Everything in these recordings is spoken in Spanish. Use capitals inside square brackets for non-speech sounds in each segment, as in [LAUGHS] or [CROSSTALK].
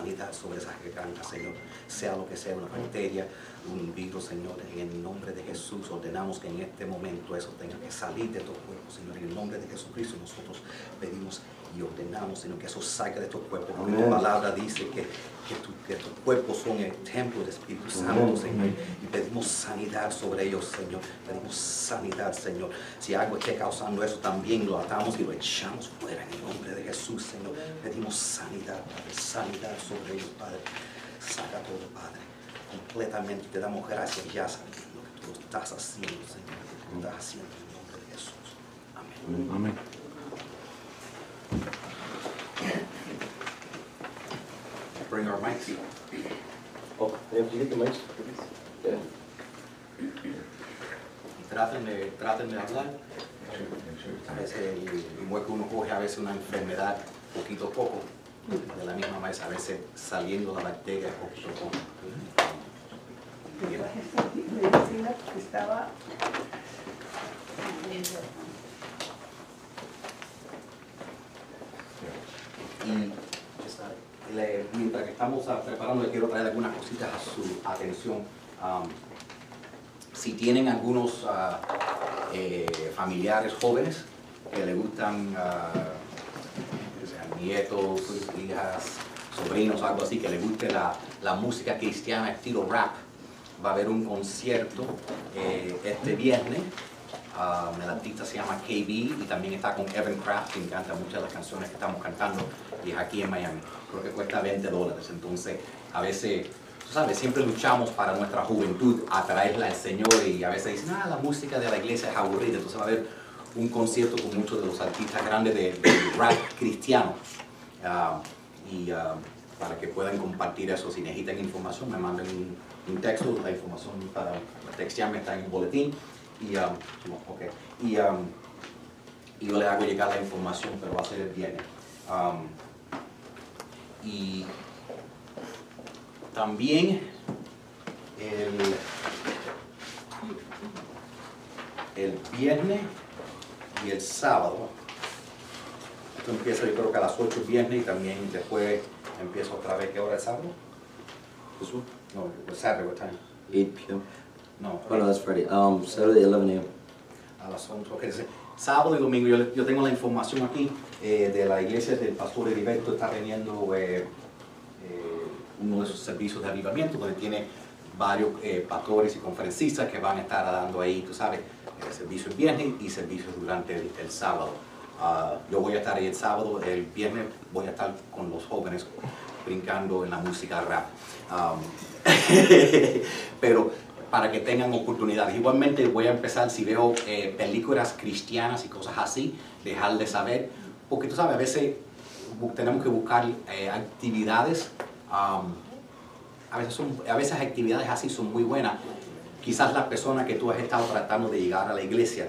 sanidad sobre esa garganta, Señor. Sea lo que sea, una bacteria, un virus, Señor, en el nombre de Jesús ordenamos que en este momento eso tenga que salir de tu cuerpo, Señor. En el nombre de Jesucristo nosotros pedimos y ordenamos, Señor, que eso salga de tu cuerpo. Porque tu palabra dice que, que, tu, que tu cuerpo son el templo del Espíritu Santo, Señor. Y pedimos sanidad sobre ellos, Señor. Pedimos sanidad, Señor. Si algo esté causando eso, también lo atamos y lo echamos fuera en el nombre de Jesús, Señor. Pedimos sanidad, Padre, sanidad sobre ellos, Padre. Saca todo, Padre, completamente. Te damos gracias ya sabiendo lo que tú estás haciendo, Señor. Lo que tú estás haciendo en el nombre de Jesús. Amén. Amén. Bring our mics. Oh, yeah, did you get the mics? Yeah. Y traten de, traten de hablar. A veces el igual que uno coge a veces una enfermedad poquito a poco, de la misma manera, a veces saliendo la bacteria poquito a poco. medicina que estaba Y le- mientras que estamos preparando, le quiero traer algunas cositas a su atención. Am, si tienen algunos ah, eh, familiares jóvenes que le gustan, sean nietos, hijas, sobrinos, algo así, que le guste la, la música cristiana estilo rap, va a haber un concierto eh, este viernes. Um, el artista se llama KB y también está con Evan Kraft, que encanta muchas de las canciones que estamos cantando y es aquí en Miami. Creo que cuesta 20 dólares, entonces a veces, tú sabes, siempre luchamos para nuestra juventud, atraerla al Señor y a veces dicen, ah, la música de la iglesia es aburrida, entonces va a haber un concierto con muchos de los artistas grandes de, de rap cristiano. Ah, y ah, para que puedan compartir eso, si necesitan información, me manden un, un texto, la información para textearme está en el boletín. Y, um, no, ok. y, um, y yo le hago llegar la información, pero va a ser el viernes. Um, y también el, el viernes y el sábado. Esto empieza yo creo que a las 8 el viernes y también después empieza otra vez. ¿Qué hora es sábado? One? No, Saturday, what time? 8 p.m. No, Oh, no, that's Friday. Um, Saturday, 11 a.m. a las 11. ok, dice, Sábado y domingo, yo, yo tengo la información aquí eh, de la iglesia del pastor Heriberto, está teniendo eh, eh, uno de sus servicios de avivamiento, donde tiene varios eh, pastores y conferencistas que van a estar dando ahí, tú sabes, eh, servicio el viernes y servicios durante el, el sábado. Ah, yo voy a estar ahí el sábado, el viernes voy a estar con los jóvenes brincando en la música rap. Um, [LAUGHS] pero para que tengan oportunidades. Igualmente voy a empezar, si veo eh, películas cristianas y cosas así, dejarles saber, porque tú sabes, a veces tenemos que buscar eh, actividades, um, a, veces son, a veces actividades así son muy buenas. Quizás la persona que tú has estado tratando de llegar a la iglesia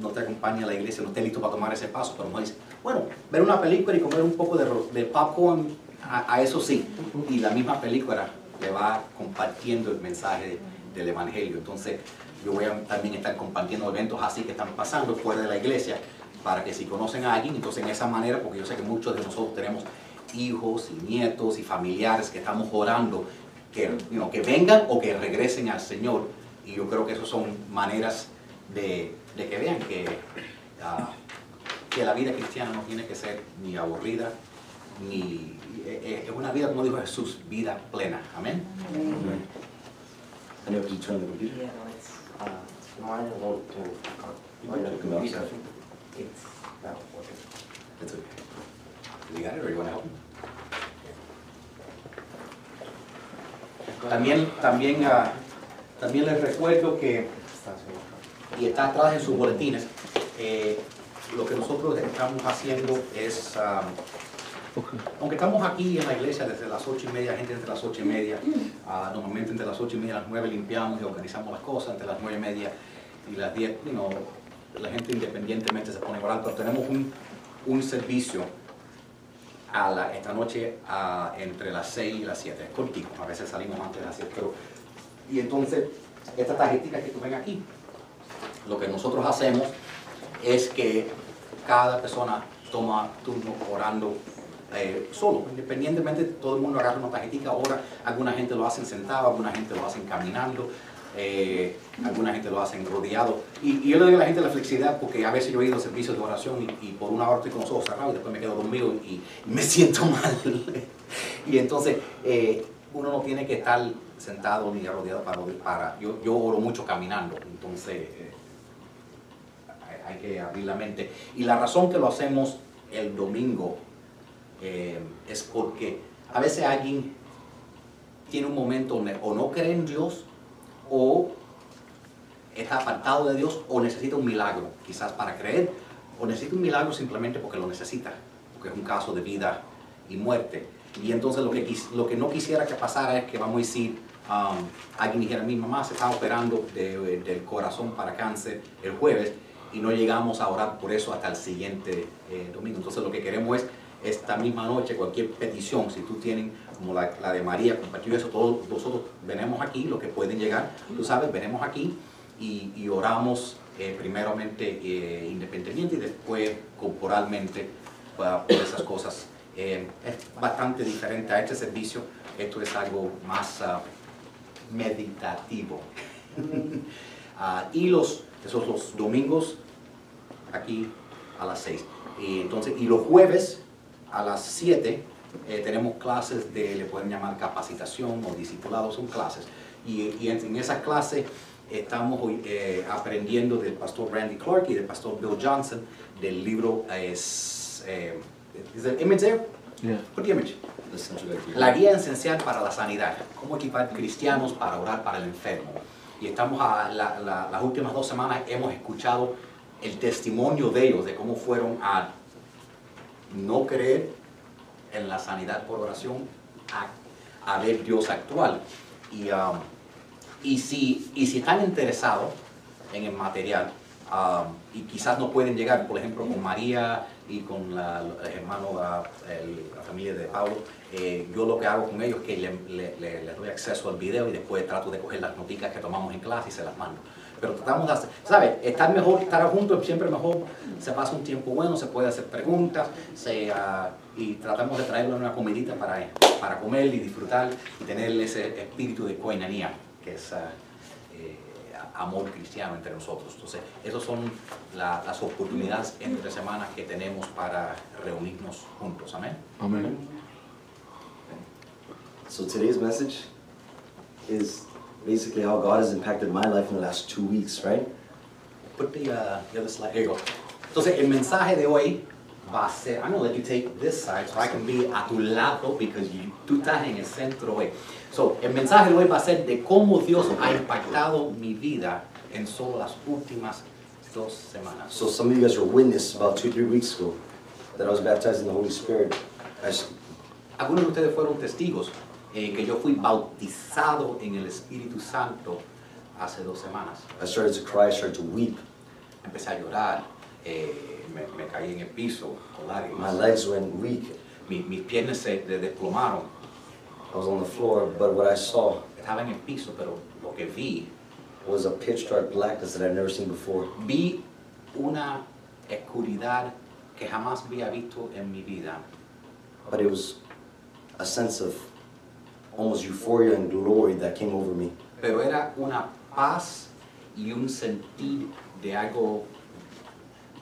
no te acompaña a la iglesia, no esté listo para tomar ese paso, pero no dice, bueno, ver una película y comer un poco de, de popcorn, a, a eso sí, y la misma película le va compartiendo el mensaje del Evangelio. Entonces, yo voy a también estar compartiendo eventos así que están pasando fuera de la iglesia, para que si conocen a alguien, entonces en esa manera, porque yo sé que muchos de nosotros tenemos hijos y nietos y familiares que estamos orando, que, you que vengan o que regresen al Señor, y yo creo que esas son maneras de, de que vean que, ah, que la vida cristiana no tiene que ser ni aburrida, ni eh, eh, es una vida, como dijo Jesús, vida plena. Amén. I know if you turn the computer. Yeah, no, it's, uh, mine won't turn, You can check them out. it's not working. It's okay. You got it, or you want to help me? También, también, ah, también les recuerdo que, y está atrás en sus boletines, eh, lo que nosotros estamos haciendo es, ah, aunque estamos aquí en la iglesia desde las ocho y media, gente entre las ocho y media, ah, normalmente entre las ocho y media y las nueve limpiamos y organizamos las cosas, entre las nueve y media y las diez, you know, la gente independientemente se pone a orar, pero tenemos un, un servicio a la, esta noche a- entre las 6 y las 7. Es cortico, a veces salimos antes de las 7. Pero, y entonces, esta tarjetita que tú ven aquí, lo que nosotros hacemos es que cada persona toma turno orando eh, solo, independientemente, todo el mundo agarra una tarjetita, ahora alguna gente lo hacen sentado, alguna gente lo hacen caminando, eh, alguna gente lo hacen rodeado. Y, yo le doy a la gente la flexibilidad porque a veces yo he ido a servicios de oración y, por una hora estoy con los ojos cerrados y después me quedo dormido y, me siento [LAUGHS] mal. y entonces eh, uno no tiene que estar sentado ni rodeado para, yo, oro mucho caminando, entonces hay que abrir la mente. Y la razón que lo hacemos el domingo eh, es porque a veces alguien tiene un momento o no cree en Dios o está apartado de Dios o necesita un milagro, quizás para creer, o necesita un milagro simplemente porque lo necesita, porque es un caso de vida y muerte. Y entonces lo que, lo que no quisiera que pasara es que vamos a decir, um, alguien dijera, mi mamá se está operando de- del corazón para cáncer el jueves y no llegamos a orar por eso hasta el siguiente eh, domingo. Entonces lo que queremos es esta misma noche, cualquier petición, si tú tienen como la, la de María, compartir eso, todos nosotros venimos aquí, los que pueden llegar, tú sabes, venimos aquí y, oramos eh, primeramente eh, y después corporalmente pa- por esas cosas. Eh, es bastante diferente a este servicio, esto es algo más ah, meditativo. [LAUGHS] Ah, y los, esos los domingos aquí a las 6. Y, entonces, y los jueves a las 7 eh, tenemos clases de, le pueden llamar capacitación o discipulados, son clases. Y, y en, en esas clases estamos hoy, eh, aprendiendo del pastor Randy Clark y del pastor Bill Johnson del libro, es, eh, ¿is the image there? Yeah. Put the image. La guía esencial para la sanidad, cómo equipar cristianos para orar para el enfermo. Y estamos a la- la- las últimas dos semanas hemos escuchado el testimonio de ellos, de cómo fueron a no creer en la sanidad por oración, a, ver Dios actual. Y, um, y, si, y si están interesados en el material, um, y quizás no pueden llegar, por ejemplo, con María y con la, el hermano, ah, el- la familia de Pablo, eh, yo lo que hago con ellos es que le, le- les doy acceso al video y después trato de coger las noticas que tomamos en clase y se las mando. Pero tratamos de hacer, ¿sabes? Estar mejor, estar juntos es siempre mejor, se pasa un tiempo bueno, se puede hacer preguntas, se, ah, y tratamos de traerle una comidita para, para comer y disfrutar y tener ese espíritu de coinanía, que es ah, eh, amor cristiano entre nosotros. Entonces, esas son la- las oportunidades entre semanas que tenemos para reunirnos juntos. Amén. Amen. So today's message is basically how God has impacted my life in the last two weeks, right? Put the, uh, the other slide. Here you go. Entonces, el mensaje de hoy va a ser, I'm going to let you take this side so I can be a tu lado because you, tú estás en el centro hoy. So, el mensaje de hoy va a ser de cómo Dios ha impactado mi vida en solo las últimas dos semanas. So some of you guys were witness about two, three weeks ago that I was baptized in the Holy Spirit. I Algunos de ustedes fueron testigos eh, que yo fui bautizado en el Espíritu Santo hace dos semanas. I started to cry, I started to weep. Empecé a llorar, eh, me, me caí en el piso con My legs went weak. Mi- mis piernas se de- desplomaron. I was on the floor, but what I saw Estaba en el piso, pero lo que vi, was a pitch dark blackness that I'd never seen before. vi una oscuridad que jamás había visto en mi vida. But it was a sense of almost euphoria and glory that came over me. Pero era una paz y un sentir de algo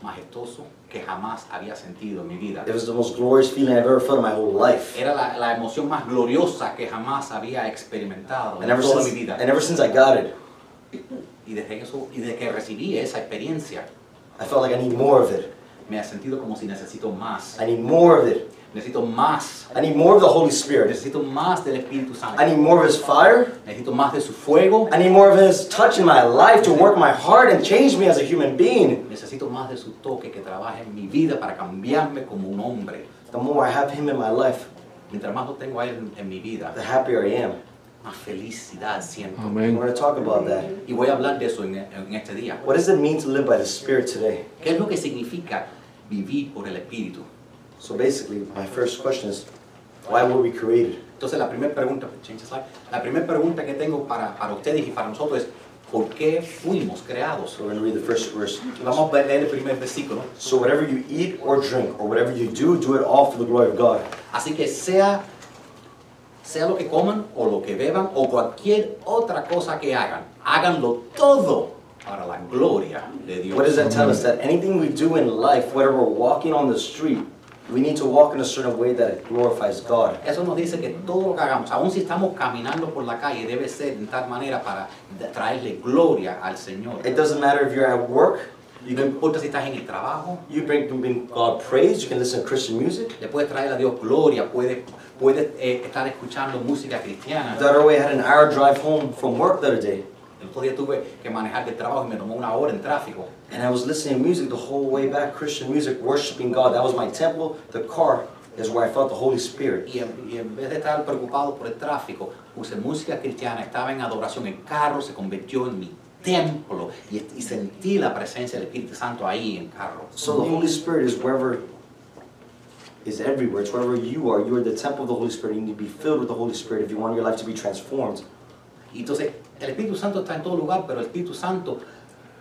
majestuoso que jamás había sentido en mi vida. It was the most glorious feeling I've ever felt in my whole life. Era la, la emoción más gloriosa que jamás había experimentado And en ever toda since, mi vida. and ever since I got it, Y desde, eso, y desde que recibí esa experiencia, I felt like I need more of it. me ha sentido como si necesito más. I need more of it. Necesito más. I need more of the Holy Spirit. Necesito más del Espíritu Santo. I need more of His fire. Necesito más de su fuego. I need more of His touch in my life to work my heart and change me as a human being. Necesito más de su toque que trabaje en mi vida para cambiarme como un hombre. The more I have Him in my life, Mientras más lo tengo a él en, en mi vida, the happier I am. más felicidad siento. We're Amen. going to talk about that. Y voy a hablar de eso en, en este día. What does it mean to live by the Spirit today? ¿Qué es lo que significa vivir por el Espíritu? So basically, my first question is, why were we created? Entonces la primera pregunta, la primera pregunta que tengo para, para ustedes y para nosotros es, por qué fuimos creados. So we're going to read the first verse. Vamos a leer el primer versículo. So whatever you eat or drink or whatever you do, do it all for the glory of God. Así que sea, sea lo que coman o lo que beban o cualquier otra cosa que hagan, háganlo todo para la gloria de Dios. What does that tell us? That anything we do in life, whether we're walking on the street, we need to walk in a certain way that it glorifies God. Eso nos dice que todo lo que hagamos, aun si estamos caminando por la calle, debe ser de tal manera para traerle gloria al Señor. It doesn't matter if you're at work, you No can importa si estás en el trabajo, you bring, bring God praise, you can listen to Christian music. le puedes traer a Dios gloria, puedes, puedes eh, estar escuchando música cristiana. The other way, I had an hour drive home from work the other day, El otro día tuve que manejar del trabajo y me tomó una hora en tráfico. and I was listening to music the whole way back, Christian music, worshiping God. That was my temple. The car is where I felt the Holy Spirit. Y en, y en vez de estar preocupado por el tráfico, puse música cristiana, estaba en adoración, el carro se convirtió en mi templo y, y sentí la presencia del Espíritu Santo ahí en el carro. So the Holy Spirit is wherever, is everywhere. It's wherever you are. You are the temple of the Holy Spirit. You need to be filled with the Holy Spirit if you want your life to be transformed. Y entonces, el Espíritu Santo está en todo lugar, pero el Espíritu Santo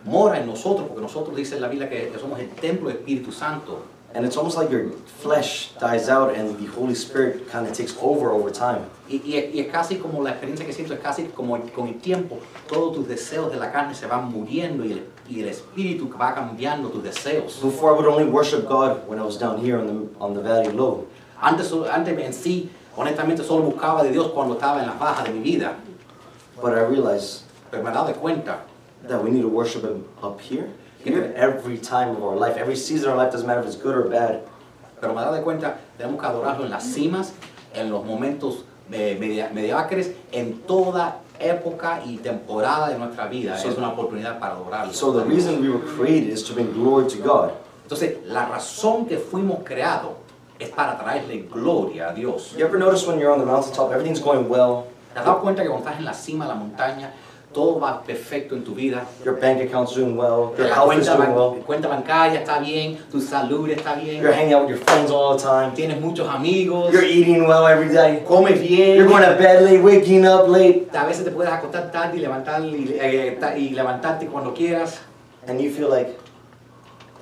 mora en nosotros, porque nosotros dice en la Biblia que somos el templo del Espíritu Santo. And it's almost like your flesh dies out and the Holy Spirit kind of takes over over time. Y, y y es casi como la experiencia que siento, es casi como con el tiempo, todos tus deseos de la carne se van muriendo y el, y el Espíritu va cambiando tus deseos. Before I would only worship God when I was down here on the, on the valley low. Antes, antes en sí, honestamente, solo buscaba de Dios cuando estaba en las bajas de mi vida. But I realized Pero me he dado cuenta that we need to worship Him up here, here, every time of our life. Every season of our life doesn't matter if it's good or bad. Pero me he dado cuenta, tenemos que adorarlo en las cimas, en los momentos eh, media- mediocres, en toda época y temporada de nuestra vida. So- es una oportunidad para adorarlo. So the reason we were created is to bring glory to God. Entonces, la razón que fuimos creados es para traerle gloria a Dios. You ever notice when you're on the mountaintop, everything's going well, ¿Te has dado cuenta que cuando estás en la cima de la montaña, todo va perfecto en tu vida? your bank account's doing well, your health is doing well, cuenta bancaria está bien, tu salud está bien, you're hanging out with your friends all the time, tienes muchos amigos, you're eating well every day, comes bien. you're going to bed late, waking up late, A veces te puedes acostar tarde y, levantar, y, eh, y levantarte cuando quieras. and you feel like,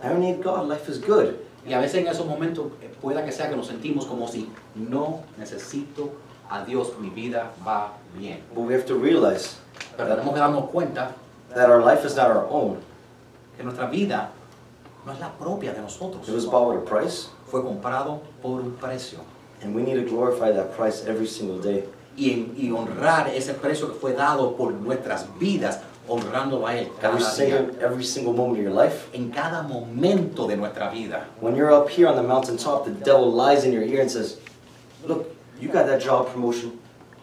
I don't need God, life is good. Y a veces en esos momentos eh, pueda que sea que nos sentimos como si no necesito a Dios, mi vida va bien. But we have to realize Pero tenemos que darnos cuenta that our life is not our own. que nuestra vida no es la propia de nosotros. It was bought with a price, Fue comprado por un precio. and we need to glorify that price every single day. Y, y honrar ese precio que fue dado por nuestras vidas, honrándolo a Él cada Every día. single, every single moment of your life. En cada momento de nuestra vida. When you're up here on the mountaintop, the devil lies in your ear and says, Look, you got that job promotion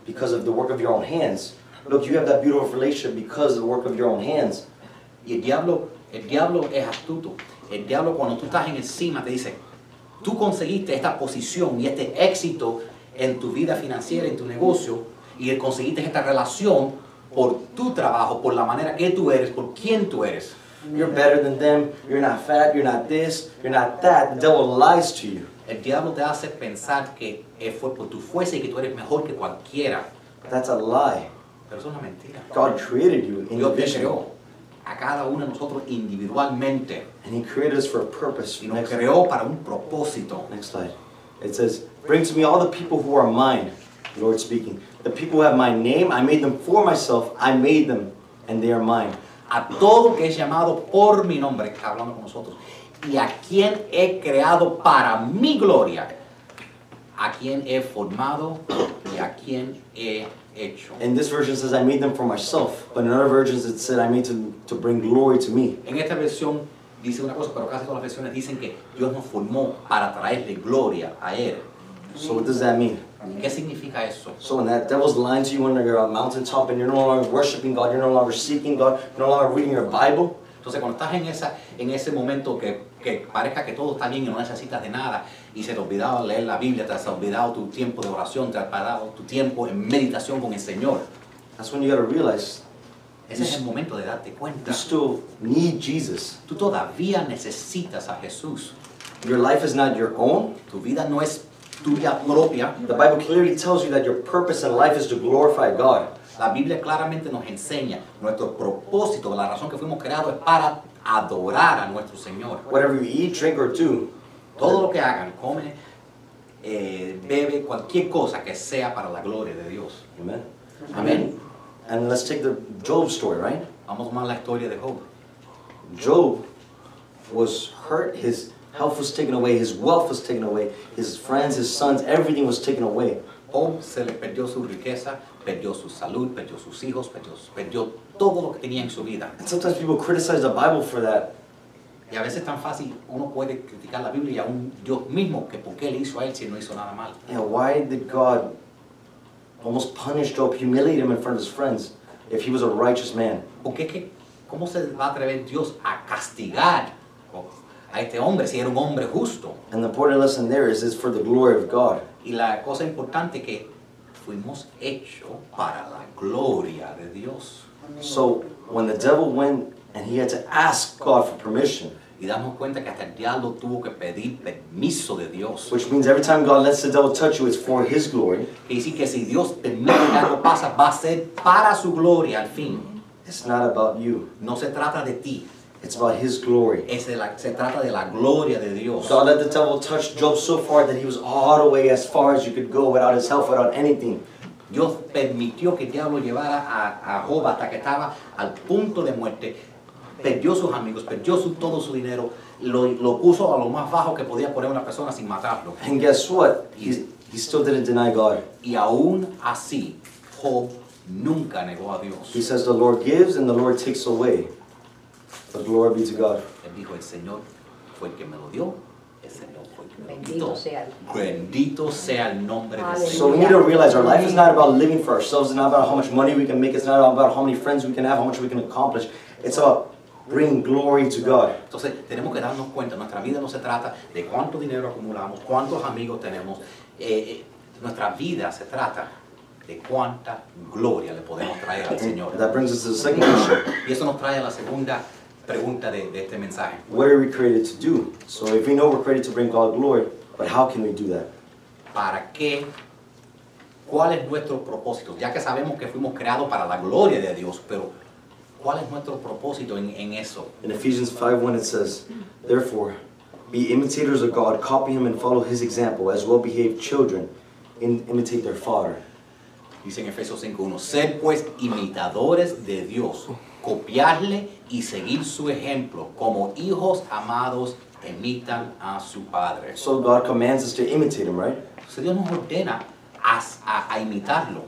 because of the work of your own hands. Look, you have that beautiful relationship because of the work of your own hands. Y el diablo, el diablo es astuto. El diablo cuando tú estás en encima te dice, tú conseguiste esta posición y este éxito en tu vida financiera, en tu negocio, y conseguiste esta relación por tu trabajo, por la manera que tú eres, por quién tú eres. You're better than them. You're not fat. You're not this. You're not that. The devil lies to you. El diablo te hace pensar que eh, fue por tu fuerza y que tú eres mejor que cualquiera. That's a lie. Pero eso es una mentira. God created you Dios te creó a cada uno de nosotros individualmente and He created us for a purpose. y nos Next, creó para un propósito. next slide. It says, Bring to me all the people who are mine, Lord speaking. The people who have my name, I made them for myself. I made them, and they are mine. a todo que es llamado por mi nombre, está hablando con nosotros, y a quien he creado para mi gloria, a quien he formado y a quien he hecho. And this version says, I made them for myself. But in other versions, it said, I made them to bring glory to me. En esta versión dice una cosa, pero casi todas las versiones dicen que Dios nos formó para traerle gloria a Él. So what does that mean? ¿Qué significa eso? So when that devil's lying to you when you're on a mountaintop and you're no longer worshiping God, you're no longer seeking God, you're no longer reading your Bible, Entonces cuando estás en, esa, en ese momento que, que parezca que todo está bien y no necesitas de nada y se te ha olvidado leer la Biblia, te has olvidado tu tiempo de oración, te has olvidado tu tiempo en meditación con el Señor, that's when you gotta realize ese es el momento de darte you cuenta. still need Jesus. Tú todavía necesitas a Jesús. Your life is not your own. Tu vida no es tuya propia. The Bible clearly tells you that your purpose in life is to glorify God. La Biblia claramente nos enseña nuestro propósito, la razón que fuimos creados es para adorar a nuestro Señor. Whatever you eat, drink, or do, Todo lo que hagan, come, eh, bebe, cualquier cosa que sea para la gloria de Dios. amen. Amén. And let's take the Job story, right? Vamos a tomar la historia de Job. Job was hurt, his health was taken away, his wealth was taken away, his friends, his sons, everything was taken away. Job se le perdió su riqueza, perdió su salud, perdió sus hijos, perdió, perdió todo lo que tenía en su vida. And sometimes people criticize the Bible for that. Y a veces es tan fácil, uno puede criticar la Biblia y aún Dios mismo, que por qué le hizo a él si no hizo nada mal. Know, why did God almost punish Job, humiliate him in front of his friends if he was a righteous man? Porque es que, ¿cómo se va a atrever Dios a castigar a este hombre si era un hombre justo? And the important lesson there is it's for the glory of God. Y la cosa importante que fuimos hechos para la gloria de Dios. So when the devil went and he had to ask God for permission, Y damos cuenta que hasta el diablo tuvo que pedir permiso de Dios. which means every time God lets the devil touch you, it's for his glory. Y decir que si Dios permite que algo pasa, va a ser para su gloria al fin. It's not about you. No se trata de ti, It's about his glory. es de la- se trata de la gloria de Dios. God let the devil touch Job so far that he was all the way as far as you could go without his help, without anything. Dios permitió que el diablo llevara a, a Job hasta que estaba al punto de muerte. Perdió sus amigos, perdió su, todo su dinero, lo, lo puso a lo más bajo que podía poner una persona sin matarlo. And guess what? He, he still didn't deny God. Y aún así, Job nunca negó a Dios. He says, The Lord gives and the Lord takes away. But glory be to God. Él dijo, el Señor fue el que me lo dio, el Señor fue el que me lo Bendito quitó. sea el- Bendito sea el nombre del Aleluya. So we need to realize our life is not about living for ourselves. It's not about how much money we can make. It's not about how many friends we can have, how much we can accomplish. It's about bringing glory to God. Entonces tenemos que darnos cuenta, nuestra vida no se trata de cuánto dinero acumulamos, cuántos amigos tenemos, eh, eh, nuestra vida se trata de cuánta gloria le podemos traer al Señor. That brings us to the second question. Y eso nos trae a la segunda pregunta de, de este mensaje. What are we created to do? So if we know we're created to bring God glory, but how can we do that? ¿Para qué? ¿Cuál es nuestro propósito? Ya que sabemos que fuimos creados para la gloria de Dios, pero ¿cuál es nuestro propósito en, en eso? In Ephesians 5:1 it says, Therefore, be imitators of God, copy him and follow his example, as well behaved children, in, imitate their father. Dice en Efesios 5.1, ser pues imitadores de Dios, copiarle y seguir su ejemplo, como hijos amados imitan a su Padre. So God commands us to imitate him, right? Entonces Dios nos ordena a, a- a imitarlo.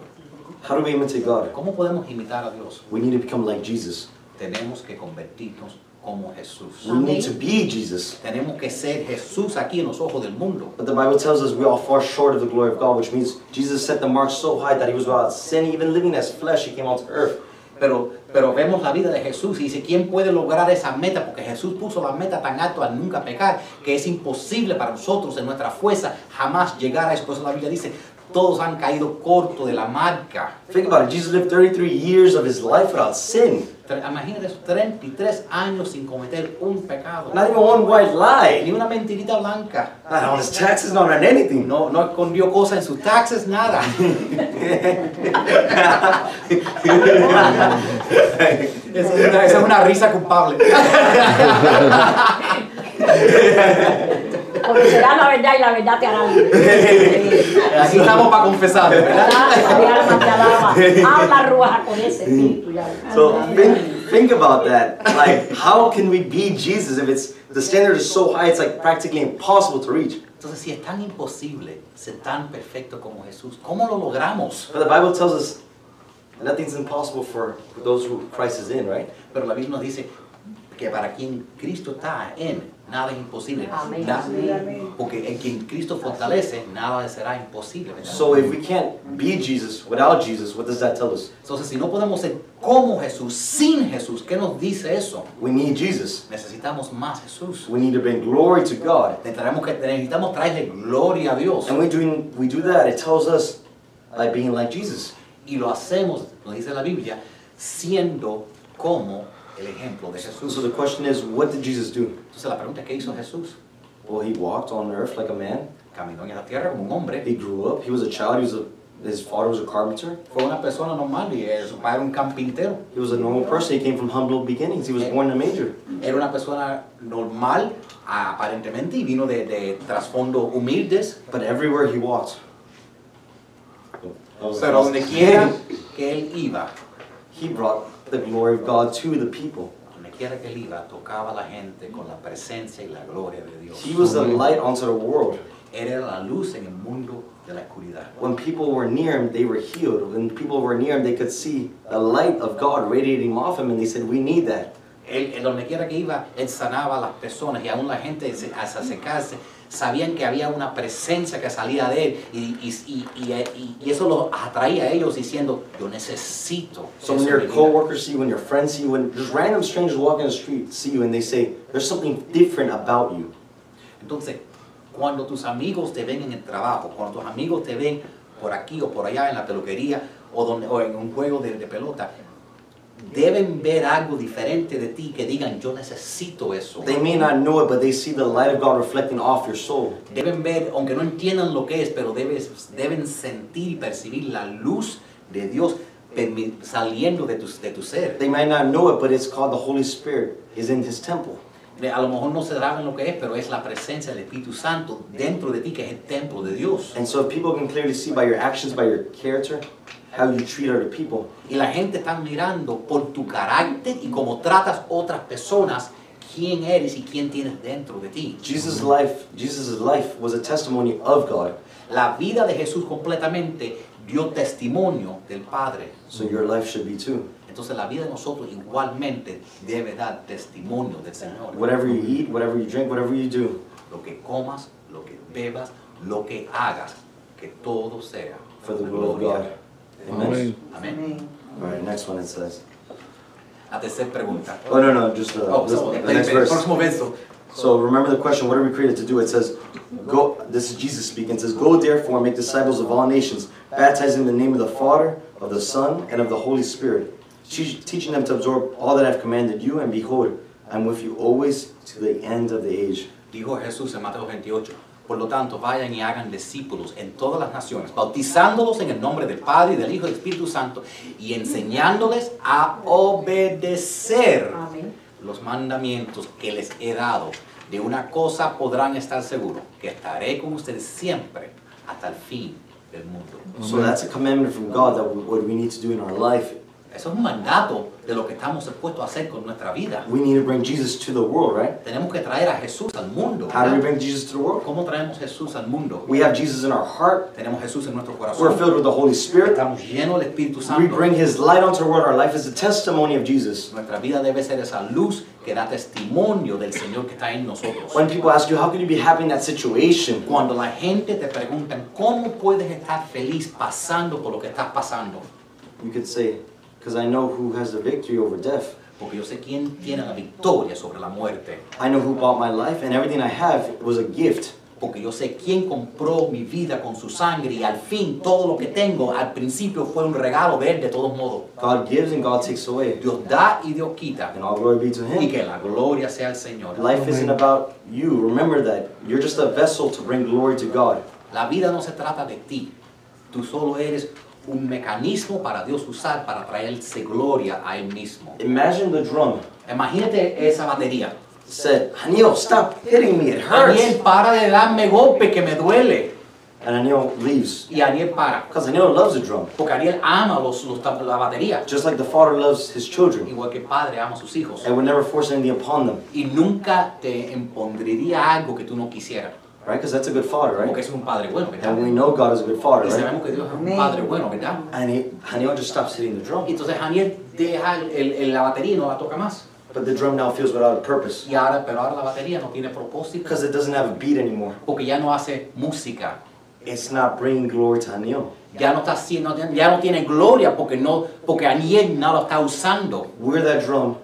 How do we imitate God? ¿Cómo podemos imitar a Dios? We need to become like Jesus. Tenemos que convertirnos como Jesús. We need to be Jesus. Tenemos que ser Jesús aquí en los ojos del mundo. But the Bible tells us we all fall short of the glory of God, which means Jesus set the mark so high that he was without sin, even living as flesh, he came onto earth. Pero, pero vemos la vida de Jesús y dice, ¿quién puede lograr esa meta? Porque Jesús puso la meta tan alto al nunca pecar, que es imposible para nosotros en nuestra fuerza jamás llegar a eso. Por eso la Biblia dice, todos han caído corto de la marca. Think about it. Jesus lived 33 years of his life without sin. Imagínate esos 33 años sin cometer un pecado. Not even one white Ni lie. una mentirita blanca. Not on his taxes, not on anything. No, no escondió cosas en sus taxes, nada. [LAUGHS] Esa es una, esa es una risa culpable. [LAUGHS] Conocerás la verdad y la verdad te hará libre. [LAUGHS] Aquí estamos para confesar, ¿verdad? Mi alma te alaba. Habla ruaja con ese espíritu. So think, think about that. Like, how can we be Jesus if it's the standard is so high, it's like practically impossible to reach? Entonces, si es tan imposible ser tan perfecto como Jesús, ¿cómo lo logramos? But the Bible tells us nothing's impossible for, for those who Christ is in, right? Pero la Biblia nos dice que para quien Cristo está en, nada es imposible. Amén. Na- Amén. porque en quien Cristo fortalece, nada será imposible. ¿verdad? So if we can't be Jesus without Jesus, what does that tell us? Entonces, si no podemos ser como Jesús, sin Jesús, ¿qué nos dice eso? We need Jesus. Necesitamos más Jesús. We need to bring glory to God. Necesitamos, que, necesitamos traerle gloria a Dios. And we do, we do that, it tells us by being like Jesus. Y lo hacemos, nos dice la Biblia, siendo como el ejemplo de Jesús. So the question is, what did Jesus do? Entonces la pregunta es, ¿qué hizo Jesús? Well, he walked on earth like a man. Caminó en la tierra como un hombre, He grew up. He was a child. He was a His father was a carpenter. Fue una persona normal y eh, su padre era un carpintero. He was a normal person. He came from humble beginnings. He was born in a manger. Era una persona normal, aparentemente, y vino de, de trasfondo humildes, But everywhere he walked, pero donde quiera [LAUGHS] que él iba, he brought the glory of God to the people. donde quiera que él iba, tocaba a la gente con la presencia y la gloria de Dios. He was the light onto the world. Él era la luz en el mundo de la oscuridad. When people were near him, they were healed. When people were near him, they could see the light of God radiating off him, and they said, "We need that." Él, él donde quiera que iba, él sanaba a las personas y aún la gente se- al acercarse sabían que había una presencia que salía de él y, y, y, y- eso los atraía a ellos diciendo, yo necesito. So when en your mi vida". coworkers see you, when your friends see you, when just random strangers walking the street see you, and they say, "There's something different about you." Entonces, cuando tus amigos te ven en el trabajo, cuando tus amigos te ven por aquí o por allá en la peluquería o, donde, o en un juego de, de pelota, deben ver algo diferente de ti que digan, yo necesito eso. They may not know it, but they see the light of God reflecting off your soul. Deben ver, aunque no entiendan lo que es, pero debes, deben sentir y percibir la luz de Dios saliendo de tu, de tu ser. They might not know it, but it's called the Holy Spirit is in His temple. A lo mejor no se saben lo que es, pero es la presencia del Espíritu Santo dentro de ti, que es el templo de Dios. And so if people can clearly see by your actions, by your character, how you treat other people, Y la gente está mirando por tu carácter y cómo tratas otras personas, quién eres y quién tienes dentro de ti. Jesus' life, Jesus' life was a testimony of God. La vida de Jesús completamente dio testimonio del Padre. So your life should be too. Entonces la vida de nosotros igualmente debe dar testimonio del Señor. Whatever you eat, whatever you drink, whatever you do, Lo que comas, lo que bebas, lo que hagas, que todo sea for the la glory of gloria. God. Amen. Amén. Amén. All right, next one it says. La tercera pregunta. Oh no no, just uh, Oh, this- so, the next el verse. próximo verso. So remember the question, what are we created to do? It says, go, this is Jesus speaking, it says, go therefore make disciples of all nations, baptizing in the name of the Father, of the Son, and of the Holy Spirit, teach, teaching them to absorb all that I've commanded you, and behold, I'm with you always to the end of the age. Dijo Jesús en Mateo 28. Por lo tanto, vayan y hagan discípulos en todas las naciones, bautizándolos en el nombre del Padre y del Hijo y del Espíritu Santo y enseñándoles a obedecer Amén. los mandamientos que les he dado. De una cosa podrán estar seguros, que estaré con ustedes siempre hasta el fin del mundo. So that's a commandment from God that we- what we need to do in our life. Eso es un mandato de lo que estamos expuestos a hacer con nuestra vida. We need to bring Jesus to the world, right? Tenemos que traer a Jesús al mundo. How do we bring Jesus to the world? ¿Cómo traemos Jesús al mundo? We have Jesus in our heart, Tenemos Jesús en nuestro we're corazón. filled with the Holy Spirit, Estamos llenos del Espíritu we Santo. bring His light onto the world, our life is a testimony of Jesus. Nuestra vida debe ser esa luz que da testimonio del Señor que está en nosotros. When people ask you, how could you be happy in that situation? Cuando la gente te pregunta, ¿cómo puedes estar feliz pasando por lo que estás pasando? You could say, because I know who has the victory over death. Porque yo sé quién tiene la victoria sobre la muerte. I know who bought my life, and everything I have was a gift. Porque yo sé quién compró mi vida con su sangre y al fin todo lo que tengo al principio fue un regalo de Él de todos modos. God gives and God takes away. Dios da y Dios quita. And all glory be to Y Him. que la gloria sea al Señor. Life isn't about you. Remember that. You're just a vessel to bring glory to God. La vida no se trata de ti. Tú solo eres un mecanismo para Dios usar para traerse gloria a Él mismo. Imagine the drum Imagínate esa batería. said, Anil, stop hitting me. It Aniel, hurts. para de darme golpe que me duele. And Anil leaves. Y Aniel para. Because Anil loves the drum. Porque Aniel ama los, los- la batería. Just like the father loves his children Igual que el padre ama a sus hijos. and would never force anything upon them. Y nunca te impondría algo que tú no quisieras. Right? Because that's a good father, Porque right? es un padre bueno, ¿verdad? And we know God is a good father, Y right? sabemos que Dios es un padre bueno, ¿verdad? And he, Anil just stops hitting the Y drum. entonces Aniel deja el- el- la batería y no la toca más. But the drum now feels without a purpose. Y ahora, pero ahora la batería no tiene propósito. Because it doesn't have a beat anymore. Porque ya no hace música. It's not bringing glory to Anil. Ya no está haciendo, ya no tiene gloria porque no, porque Aniel no lo está usando. We're that drum.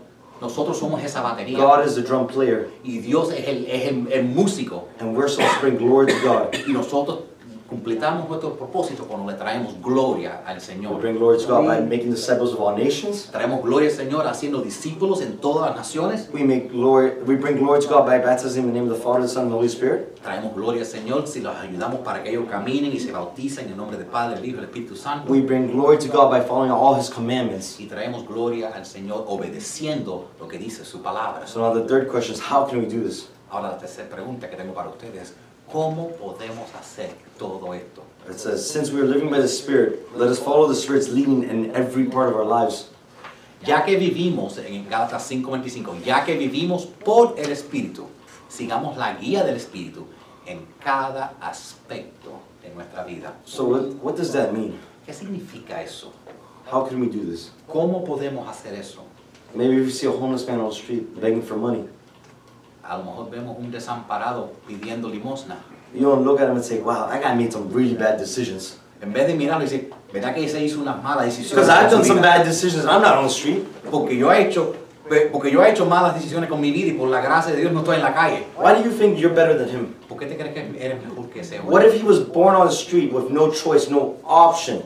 Nosotros somos esa batería. God is the drum player. Y Dios es el, es el, el músico. And we're supposed to bring glory to God. Y nosotros completamos nuestro propósito cuando le traemos gloria al We Señor. bring glory to God by making disciples of all nations. Traemos gloria al Señor haciendo discípulos en todas las naciones. We make glory. We bring glory to God by baptizing in the name of the Father, the Son, and the Holy Spirit. Traemos gloria al Señor si los ayudamos para que ellos caminen y se bauticen en el nombre del Padre, del Hijo y del Espíritu Santo. We bring glory to God by following all His commandments. Y traemos gloria al Señor obedeciendo lo que dice su palabra. So now the third question is, how can we do this? Ahora la tercera pregunta que tengo para ustedes es, ¿cómo podemos hacer todo esto? It says, since we are living by the Spirit, let us follow the Spirit's leading in every part of our lives. Ya que vivimos, en Gálatas 5:25, ya que vivimos por el Espíritu, sigamos la guía del Espíritu en cada aspecto de nuestra vida. So what, what does that mean? ¿Qué significa eso? How can we do this? ¿Cómo podemos hacer eso? Maybe if you see a homeless man on the street begging for money, A lo mejor vemos un desamparado pidiendo limosna. you don't look at him and say, wow, that guy made some really bad decisions. En vez de mirarlo y decir, ¿verdad que ese hizo unas malas decisiones? Because I've done some bad decisions and I'm not on the street. Porque yo he hecho, porque yo he hecho malas decisiones con mi vida y por la gracia de Dios no estoy en la calle. Why do you think you're better than him? ¿Por qué te crees que eres mejor que ese What hombre? if he was born on the street with no choice, no option?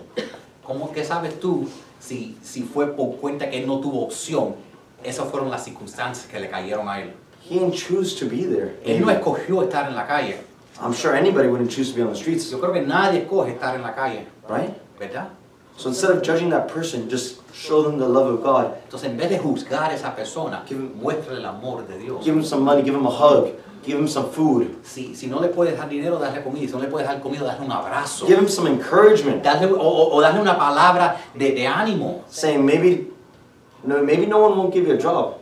¿Cómo que sabes tú si, si fue por cuenta que él no tuvo opción? Esas fueron las circunstancias que le cayeron a él. He didn't choose to be there. Él no escogió estar en la calle. I'm sure anybody wouldn't choose to be on the streets, Yo creo que nadie escoge estar en la calle, right? ¿verdad? So instead of judging that person, just show them the love of God. Entonces, en vez de juzgar a esa persona, Give- muestra el amor de Dios. Give him some money, give him a hug, give him some food, Si, si no le puedes dar dinero, darle comida. Si no le puedes dar comida, darle un abrazo. give him some encouragement, Darle, o- o darle una palabra de, de ánimo. saying maybe, no, maybe no one won't give you a job.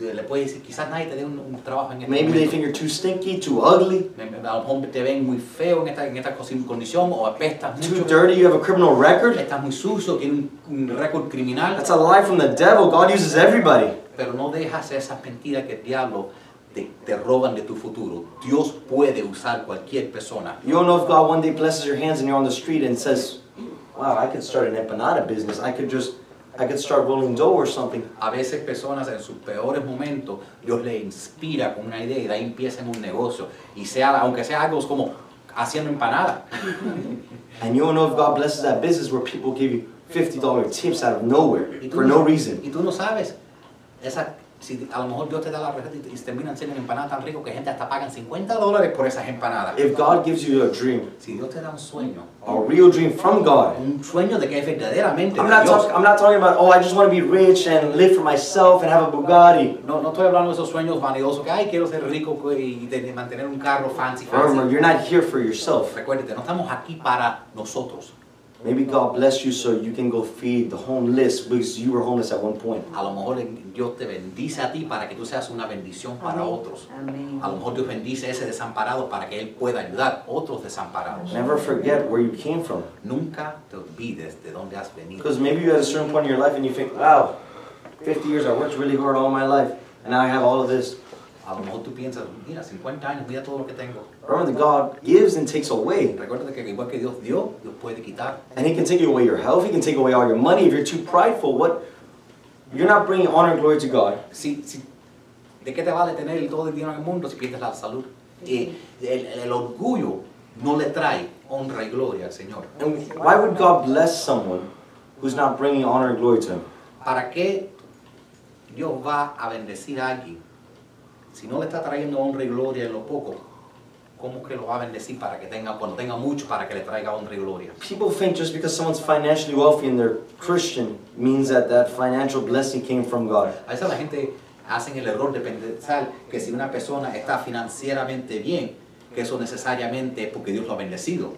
Le puedes decir, quizás nadie te dé un, un trabajo en este Maybe they momento. think you're too stinky, too ugly, A lo mejor te ven muy feo en esta, en esta condición o apestas too mucho. dirty, you have a criminal record. Estás muy sucio, tienes un, un récord criminal. That's a lie from the devil. God uses everybody. Pero no dejas esas mentiras que el diablo te, te roban de tu futuro. Dios puede usar cualquier persona. You don't know if God one day blesses your hands and you're on the street and says, wow, I could start an empanada business. I could just, I could start rolling dough or something. A veces personas en sus peores momentos, Dios les inspira con una idea y de ahí empiezan un negocio. Y sea, aunque sea algo como haciendo empanada. [LAUGHS] And you don't know if God blesses that business where people give you $50 tips out of nowhere for no, no reason. y tú no sabes. Esa, si a lo mejor Dios te da la receta y, y terminan siendo empanadas tan ricos que gente hasta pagan 50 dólares por esas empanadas. If God gives you a dream, Si Dios te da un sueño, a real dream from God, un sueño de que es verdaderamente I'm not, Dios. talk, I'm not talking about, oh, I just want to be rich and live for myself and have a Bugatti. No, no estoy hablando de esos sueños vanidosos que, ay, quiero ser rico y de, mantener un carro fancy, Remember, fancy. you're not here for yourself. Recuérdate, no estamos aquí para nosotros. Maybe God bless you so you can go feed the homeless because you were homeless at one point. A lo mejor Dios te bendice a ti para que tú seas una bendición para otros. Amén. A lo mejor Dios bendice a ese desamparado para que Él pueda ayudar a otros desamparados. Never forget where you came from. Nunca te olvides de dónde has venido. Because maybe you're at a certain point in your life and you think, wow, 50 years I worked really hard all my life and now I have all of this. A lo mejor tú piensas, mira, 50 años, mira todo lo que tengo. Remember that God gives and takes away. Recuerda que igual que Dios dio, Dios puede quitar. And He can take away your health, He can take away all your money. If you're too prideful, what? You're not bringing honor and glory to God. Si, si, ¿De qué te vale tener todo el dinero en el mundo si pierdes la salud? Eh, el, el orgullo no le trae honra y gloria al Señor. And why would God bless someone who's not bringing honor and glory to Him? ¿Para qué Dios va a bendecir a alguien si no le está trayendo honra y gloria en lo poco? ¿Cómo que lo va a bendecir para que tenga, cuando tenga mucho, para que le traiga honra y gloria? People think just because someone's financially wealthy and they're Christian means that that financial blessing came from God. A veces la gente hace el error de pensar que si una persona está financieramente bien, que eso necesariamente es porque Dios lo ha bendecido.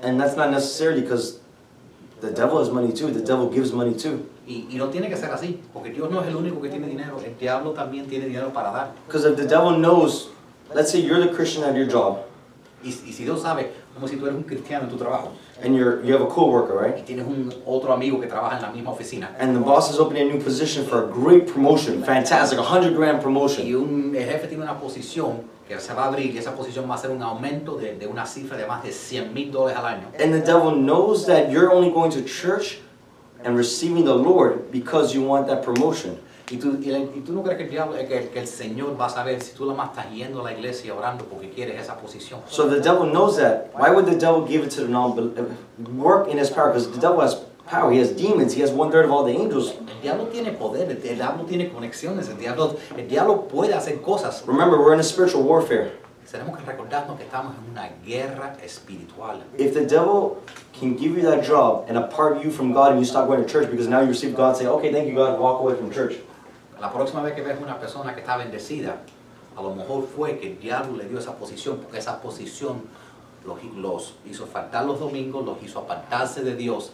And that's not necessarily because the devil has money too. The devil gives money too. Y, y no tiene que ser así, porque Dios no es el único que tiene dinero, el diablo también tiene dinero para dar. Because if the devil knows, let's say you're the Christian at your job Y, y si Dios sabe, como si tú eres un cristiano en tu trabajo and you're you have a coworker, y right? tienes un otro amigo que trabaja en la misma oficina And the boss is opening a new position for a great promotion, fantastic, a hundred grand y promotion. un, el jefe tiene una posición que se va a abrir y esa posición va a ser un aumento de, de una cifra de más de 100 mil dólares al año. And the devil knows that you're only going to church and receiving the Lord because you want that promotion. Y tú, y, y tú no crees que el, diablo, eh, que, que el Señor va a saber si tú la más estás yendo a la iglesia orando porque quieres esa posición. So the devil knows that. Why would the devil give it to the non uh, work in his power? Because the devil has power. He has demons. He has one third of all the angels. El diablo tiene poder, el diablo tiene conexiones, el diablo, el diablo puede hacer cosas. Remember, we're in a spiritual warfare. Tenemos que recordarnos que estamos en una guerra espiritual. If the devil can give you that job and apart you from God and you stop going to church because now you receive God, say, okay, thank you, God, walk away from church. La próxima vez que ves una persona que está bendecida, a lo mejor fue que el diablo le dio esa posición, porque esa posición los, los hizo faltar los domingos, los hizo apartarse de Dios.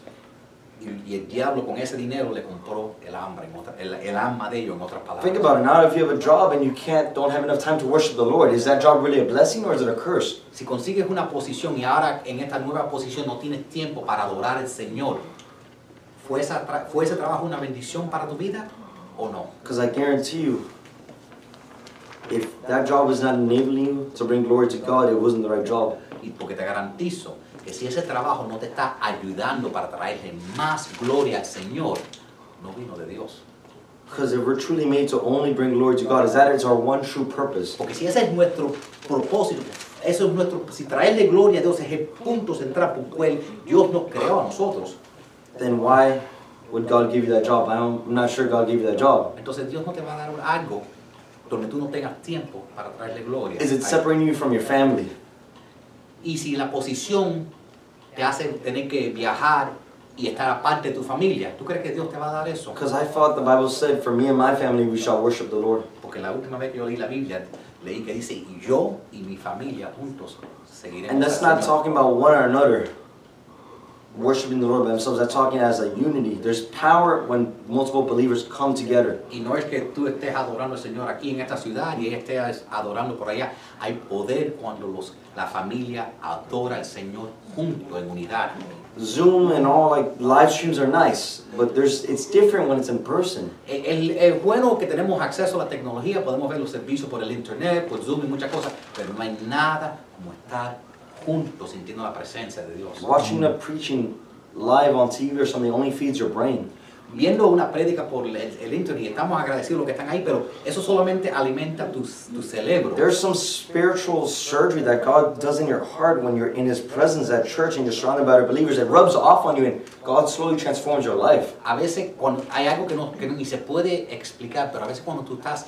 Y, el diablo con ese dinero le compró el hambre, el, el alma de ellos, en otras palabras. Think about it. Now, if you have a job and you can't, don't have enough time to worship the Lord, is that job really a blessing or is it a curse? Si consigues una posición y ahora en esta nueva posición no tienes tiempo para adorar al Señor, ¿fue, esa ¿fue ese trabajo una bendición para tu vida o no? Because I guarantee you, if that job was not enabling you to bring glory to God, it wasn't the right job. Y porque te garantizo que si ese trabajo no te está ayudando para traerle más gloria al Señor, no vino de Dios. Because if we're truly made to only bring glory to God, is that is our one true purpose. Porque si ese es nuestro propósito, eso es nuestro, si traerle gloria a Dios es el punto central por el cual Dios nos creó a nosotros, Then why would God give you that job? I don't, I'm not sure God gave you that job. entonces Dios no te va a dar algo donde tú no tengas tiempo para traerle gloria. Is it separating you from your family? Y si la posición te hace tener que viajar y estar aparte de tu familia, ¿tú crees que Dios te va a dar eso? Because I thought the Bible said, for me and my family, we shall worship the Lord. Porque la última vez que yo leí la Biblia, leí que dice, yo y mi familia juntos seguiremos. And that's not Señor". talking about one or another worshiping the Lord by themselves. That's talking as a unity. There's power when multiple believers come together. Y no es que tú estés adorando al Señor aquí en esta ciudad y él esté adorando por allá. Hay poder cuando los, la familia adora al Señor junto, en unidad. Zoom and all like live streams are nice, but there's it's different when it's in person. El- Es bueno que tenemos acceso a la tecnología, podemos ver los servicios por el internet, por Zoom y muchas cosas, pero no hay nada como estar juntos sintiendo la presencia de Dios. Watching the preaching live on TV or something only feeds your brain. Viendo una prédica por el, el internet, estamos agradecidos los que están ahí, pero eso solamente alimenta tu, tu cerebro. There's some spiritual surgery that God does in your heart when you're in His presence at church and you're surrounded by other believers. It rubs off on you and God slowly transforms your life. A veces cuando hay algo que, no, que ni se puede explicar, pero a veces cuando tú estás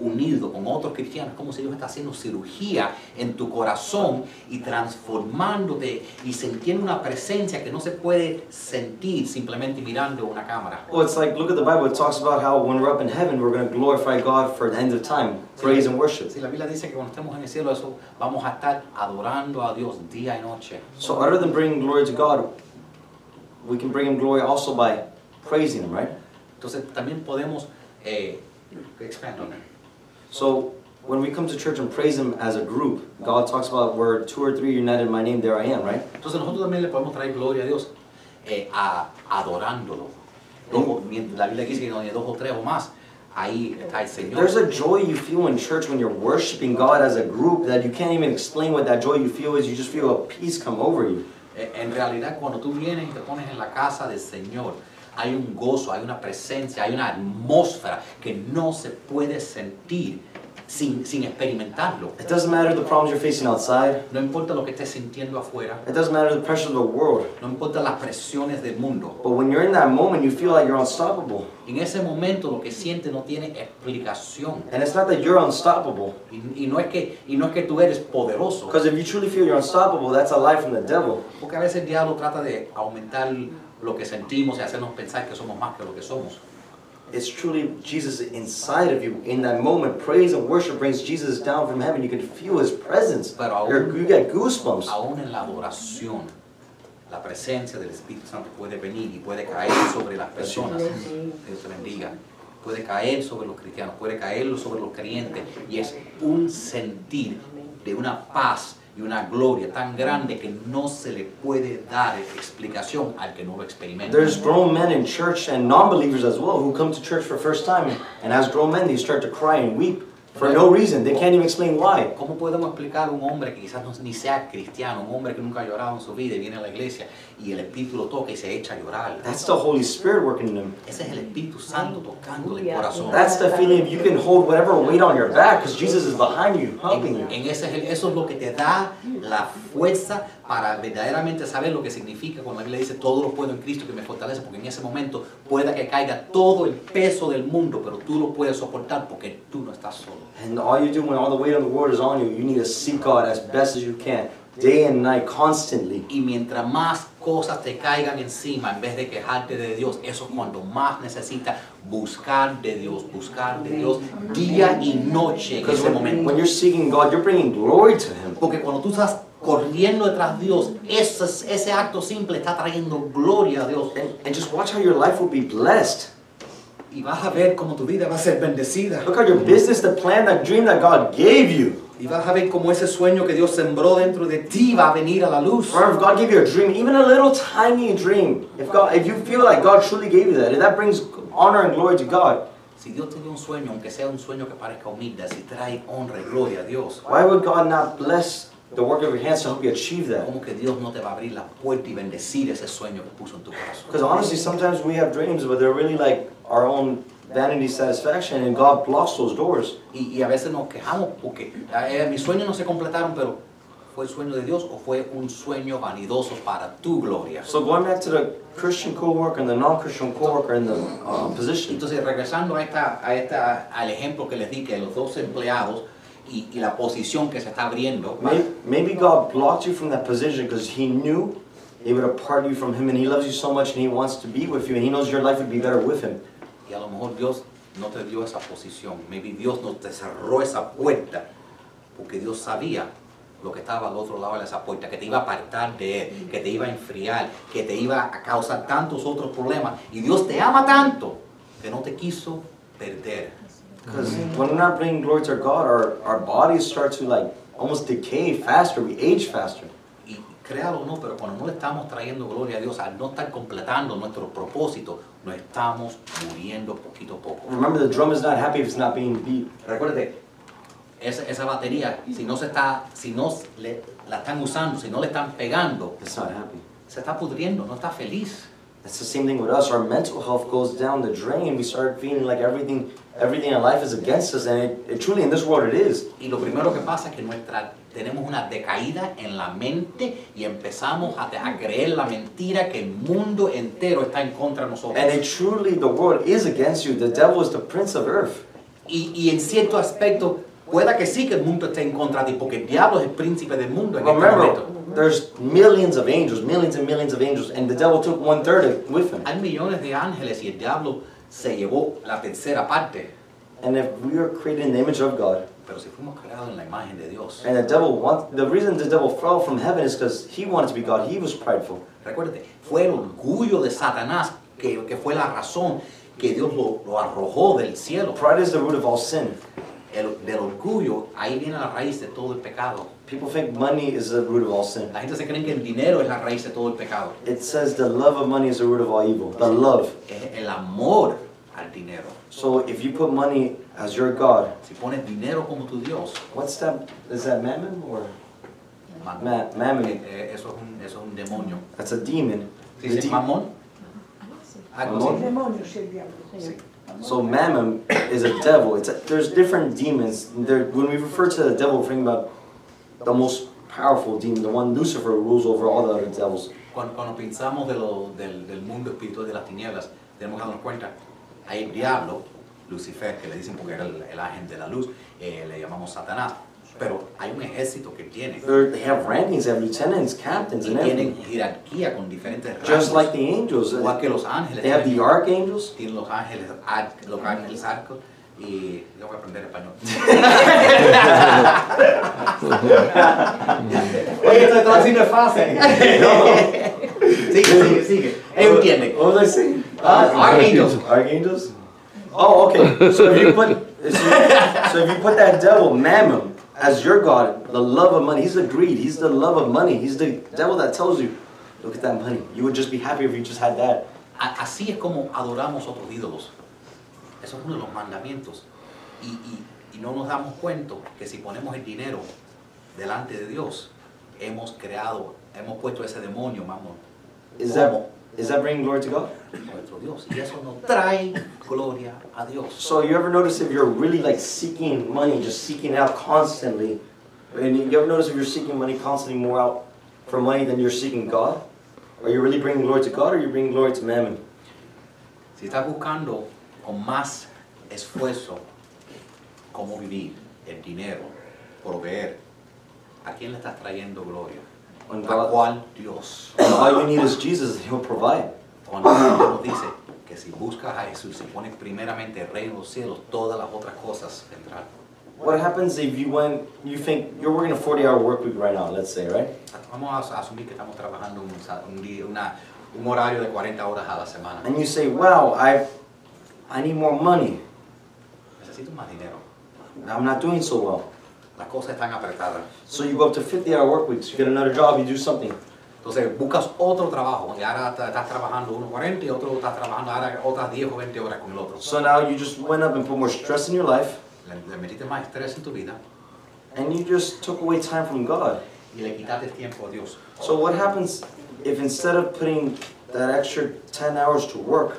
unido con otros cristianos, como si Dios está haciendo cirugía en tu corazón y transformándote y sintiendo una presencia que no se puede sentir simplemente mirando una cámara. Well, it's like, look at the Bible. It talks about how when we're up in heaven, we're going to glorify God for the end of time, praise and worship. Si la Biblia dice que cuando estemos en el cielo, eso vamos a estar adorando a Dios día y noche. So, other than bringing glory to God, we can bring Him glory also by praising Him, right? Entonces también podemos eh, expand on that. So, when we come to church and praise Him as a group, God talks about where two or three are united in my name, there I am, right? Entonces nosotros también le podemos traer gloria a Dios eh, a- adorándolo. Dos la Biblia dice que donde dos o tres o más, ahí está el Señor. There's a joy you feel in church when you're worshiping God as a group that you can't even explain what that joy you feel is. You just feel a peace come over you. Eh, En realidad cuando tú vienes y te pones en la casa del Señor, hay un gozo, hay una presencia, hay una atmósfera que no se puede sentir sin, sin experimentarlo. It doesn't matter the problems you're facing outside. No importa lo que estés sintiendo afuera, It doesn't matter the pressure of the world. no importa las presiones del mundo. But when you're in that moment, you feel like you're unstoppable. En ese momento lo que sientes no tiene explicación. And it's not that you're unstoppable. Y, y no es que, y no es que tú eres poderoso. Because if you truly feel you're unstoppable, that's a lie from the devil. Porque a veces el diablo trata de aumentar lo que sentimos y hacernos pensar que somos más que lo que somos. It's truly Jesus inside of you. In that moment, praise and worship brings Jesus down from heaven. You can feel his presence. Pero aún- You're- you get goosebumps. Aún en la adoración, la presencia del Espíritu Santo puede venir y puede caer sobre las personas. Dios te bendiga. Puede caer sobre los cristianos, puede caer sobre los creyentes. Y es un sentir de una paz una gloria tan grande que no se le puede dar explicación al que no lo experimenta. There's grown men in church and non-believers as well who come to church for the first time. And as grown men, they start to cry and weep for no reason. They can't even explain why. ¿Cómo podemos explicar a un hombre que quizás no, ni sea cristiano, un hombre que nunca ha llorado en su vida y viene a la iglesia y el Espíritu lo toca y se echa a llorar? That's the Holy Spirit working in them. Ese es el Espíritu Santo tocando el corazón. That's the feeling you can hold whatever weight on your back because Jesus is behind you, helping En, you. en ese, es el- eso es lo que te da la fuerza para verdaderamente saber lo que significa cuando la Biblia dice todo lo puedo en Cristo que me fortalece, porque en ese momento pueda que caiga todo el peso del mundo, pero tú lo puedes soportar porque tú no estás solo. And all you do when all the weight of the world is on you, you need to seek God as best as you can, day and night, constantly. Y mientras más cosas te caigan encima, en vez de quejarte de Dios, eso es cuando más necesitas buscar de Dios, buscar de Dios día y noche en ese momento. when you're seeking God, you're bringing glory to Him. Porque cuando tú estás corriendo detrás de Dios, ese, ese acto simple está trayendo gloria a Dios. And, and just watch how your life will be blessed. Y vas a ver cómo tu vida va a ser bendecida. Look how your business, the plan, that dream that God gave you. Y vas a ver cómo ese sueño que Dios sembró dentro de ti va a venir a la luz. Remember, if God gave you a dream, even a little tiny dream, if God, if you feel like God truly gave you that, that brings honor and glory to God. Si Dios te dio un sueño, aunque sea un sueño que parezca humilde, si trae honra y gloria a Dios, Why would God not bless the work of your hands to help you achieve that? ¿cómo que Dios no te va a abrir la puerta y bendecir ese sueño que puso en tu corazón? Because honestly, sometimes we have dreams, but they're really like our own vanity satisfaction, and God blocks those doors. Y, y a veces nos quejamos porque eh, mis sueños no se completaron, pero ¿fue el sueño de Dios o fue un sueño vanidoso para tu gloria? So going back to the Christian co-worker and the non-Christian co-worker in the uh, position, Entonces, regresando a esta, a esta, al ejemplo que les di, que los dos empleados y, y la posición que se está abriendo, maybe, maybe God blocked you from that position because He knew it would apart you from Him, and He loves you so much, and He wants to be with you, and He knows your life would be better with Him. y a lo mejor Dios no te dio esa posición, maybe Dios no te cerró esa puerta, porque Dios sabía lo que estaba al otro lado de esa puerta, que te iba a apartar de Él, que te iba a enfriar, que te iba a causar tantos otros problemas, y Dios te ama tanto que no te quiso perder. Because when we're not bringing glory to God, our, our bodies start to like almost decay faster, we age faster. Y créalo o no, pero cuando no le estamos trayendo gloria a Dios, al no estar completando nuestro propósito, nos estamos muriendo poquito a poco. Remember, the drum is not happy if it's not being beat. Recuerde, esa, esa batería, si no se está, si no le- la están usando, si no le están pegando, It's not happy. se está pudriendo, no está feliz. It's the same thing with us. Our mental health goes down the drain. We start feeling like everything, everything in life is against us, and it, it truly in this world it is. Y lo primero que pasa es que nuestra, tenemos una decaída en la mente y empezamos a, a creer la mentira que el mundo entero está en contra de nosotros. And it truly, the world is against you. The devil is the prince of earth. Y, y en cierto aspecto, pueda que sí que el mundo esté en contra de ti, porque el diablo es el príncipe del mundo en But este momento. remember, there's millions of angels, millions and millions of angels, and the devil took one third with him. Hay millones de ángeles y el diablo se llevó la tercera parte. And if we are created in the image of God, Pero si fuimos creados en la imagen de Dios, and the devil want, the reason the devil fell from heaven is because he wanted to be God. He was prideful. recuérdate, fue el orgullo de Satanás que, que fue la razón que Dios lo, lo arrojó del cielo. Pride is the root of all sin. El- del orgullo, ahí viene la raíz de todo el pecado. People think money is the root of all sin. La gente se cree que el dinero es la raíz de todo el pecado. It says the love of money is the root of all evil. The love. Es el amor al dinero. So if you put money as your God, Si pones dinero como tu Dios, what's that? Is that mammon or man- ma- mammon? eh, eh, eso, es un, eso es un demonio. That's a demon. ¿Sí The dice de- mamón? Mamón. así. Demonios el diablo. Sí. So mammon is a devil. It's a, there's different demons. There, when we refer to the devil, we're thinking about the most powerful demon, the one Lucifer rules over all the other devils. Cuando, cuando pensamos de lo- del, del mundo espiritual de las tinieblas, tenemos que darnos cuenta, hay el diablo, Lucifer, que le dicen porque era el, el ángel de la luz, eh, le llamamos Satanás, pero hay un ejército que tiene, they have rankings, they have lieutenants, captains, y and tienen everything. jerarquía con diferentes Just like rangos, the angels. igual que los ángeles. They have the archangels. tienen los ángeles, los ángeles arcos, y yo voy a aprender español. [LAUGHS] Oye, esto de traducir no es fácil. [LAUGHS] sigue, sigue, sigue. Ellos entienden. What was I saying? Ah, archangels. Archangels? Oh, okay. So if you put so if- so if you put that devil, Mammon, as your god, the love of money, he's the greed, he's the love of money, he's the devil that tells you, look at that money. You would just be happy if you just had that. Así es como adoramos otros ídolos. Eso es uno de los mandamientos. Y, y Y no nos damos cuenta que si ponemos el dinero delante de Dios, hemos creado, hemos puesto ese demonio, vamos, Is that is that bringing glory to God? nuestro Dios. Y eso nos trae gloria a Dios. So you ever notice if you're really like seeking money, just seeking out constantly, and you ever notice if you're seeking money constantly more out for money than you're seeking God? Are you really bringing glory to God or are you bringing glory to mammon? Si estás buscando con más esfuerzo cómo vivir, el dinero, proveer, ¿a quién le estás trayendo gloria? When ¿A God, cuál Dios? all you need is Jesus and He'll provide. Cuando Dios nos dice que si buscas a Jesús y pones primeramente el reino de los cielos, todas las otras cosas vendrán. What happens if you went, you think you're working a 40 hour work week right now, let's say, right? Vamos a asumir que estamos trabajando un, un día- una- un horario de 40 horas a la semana. And you say, wow, I, I need more money. Necesito más dinero. I'm not doing so well. Las cosas están apretadas. So you go up to 50 hour work weeks, you get another job, you do something. Entonces buscas otro trabajo, y ahora estás trabajando unos 40 y otro estás trabajando ahora otras 10 o 20 horas con el otro. So now you just went up and put more stress in your life, Le, le metiste más estrés en tu vida and you just took away time from God. y le quitaste tiempo a Dios. So what happens if instead of putting that extra 10 hours to work,